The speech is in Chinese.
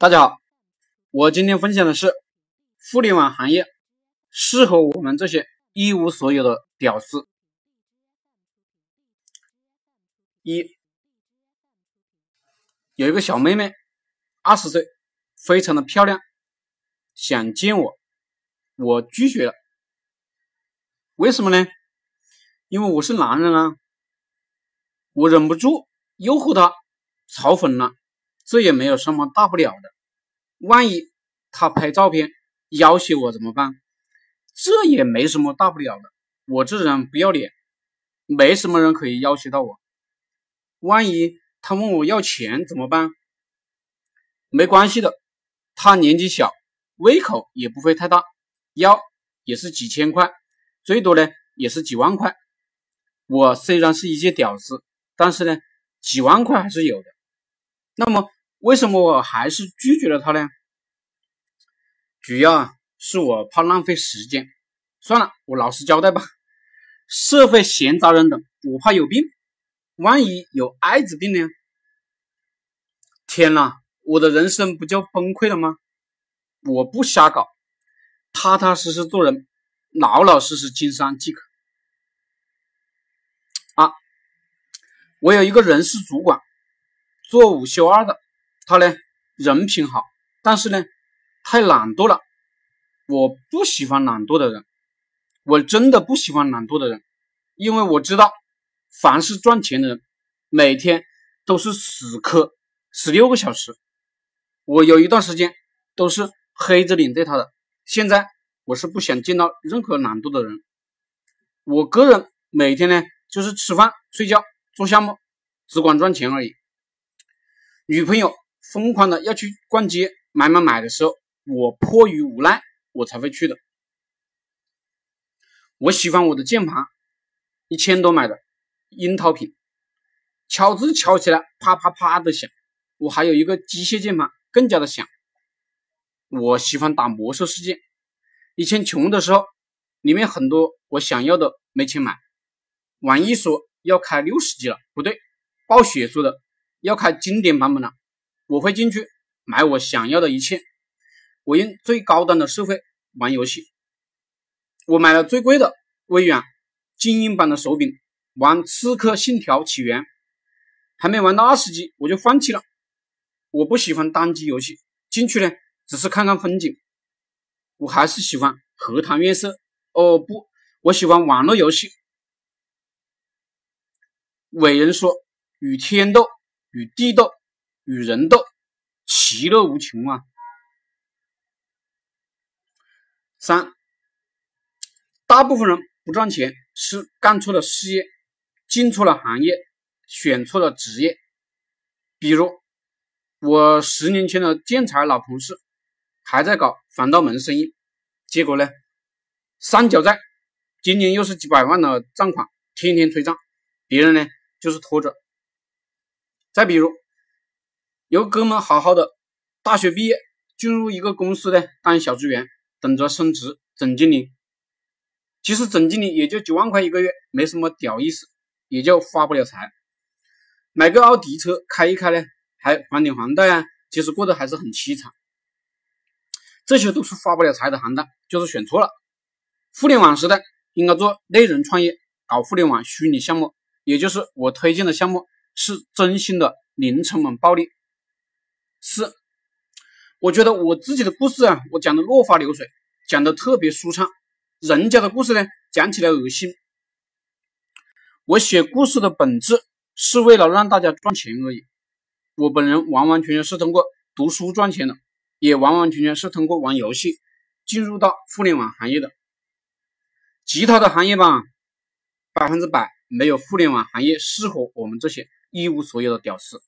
大家好，我今天分享的是互联网行业适合我们这些一无所有的屌丝。一有一个小妹妹，二十岁，非常的漂亮，想见我，我拒绝了。为什么呢？因为我是男人啊，我忍不住诱惑她，嘲讽了。这也没有什么大不了的，万一他拍照片要挟我怎么办？这也没什么大不了的，我这人不要脸，没什么人可以要挟到我。万一他问我要钱怎么办？没关系的，他年纪小，胃口也不会太大，要也是几千块，最多呢也是几万块。我虽然是一介屌丝，但是呢几万块还是有的。那么。为什么我还是拒绝了他呢？主要是我怕浪费时间。算了，我老实交代吧。社会闲杂人等，我怕有病。万一有艾滋病呢？天哪，我的人生不就崩溃了吗？我不瞎搞，踏踏实实做人，老老实实经商即可。啊，我有一个人事主管，做五休二的。他呢，人品好，但是呢，太懒惰了。我不喜欢懒惰的人，我真的不喜欢懒惰的人，因为我知道，凡是赚钱的人，每天都是死磕十六个小时。我有一段时间都是黑着脸对他的，现在我是不想见到任何懒惰的人。我个人每天呢，就是吃饭、睡觉、做项目，只管赚钱而已。女朋友。疯狂的要去逛街买买买的时候，我迫于无奈，我才会去的。我喜欢我的键盘，一千多买的樱桃品，敲字敲起来啪啪啪的响。我还有一个机械键盘，更加的响。我喜欢打魔兽世界，以前穷的时候，里面很多我想要的没钱买。网易说要开六十级了，不对，暴雪说的要开经典版本了。我会进去买我想要的一切，我用最高端的设备玩游戏。我买了最贵的微软精英版的手柄，玩《刺客信条：起源》，还没玩到二十级我就放弃了。我不喜欢单机游戏，进去呢只是看看风景。我还是喜欢荷塘月色。哦不，我喜欢网络游戏。伟人说：“与天斗，与地斗。”与人斗，其乐无穷啊！三，大部分人不赚钱是干错了事业，进错了行业，选错了职业。比如我十年前的建材老同事，还在搞防盗门生意，结果呢，三角债，今年又是几百万的账款，天天催账，别人呢就是拖着。再比如。有哥们好好的，大学毕业进入一个公司呢，当小职员，等着升职总经理。其实总经理也就几万块一个月，没什么屌意思，也就发不了财。买个奥迪车开一开呢，还还点房贷啊，其实过得还是很凄惨。这些都是发不了财的行当，就是选错了。互联网时代应该做内容创业，搞互联网虚拟项目，也就是我推荐的项目是真心的零成本暴利。四，我觉得我自己的故事啊，我讲的落花流水，讲的特别舒畅。人家的故事呢，讲起来恶心。我写故事的本质是为了让大家赚钱而已。我本人完完全全是通过读书赚钱的，也完完全全是通过玩游戏进入到互联网行业的。其他的行业吧，百分之百没有互联网行业适合我们这些一无所有的屌丝。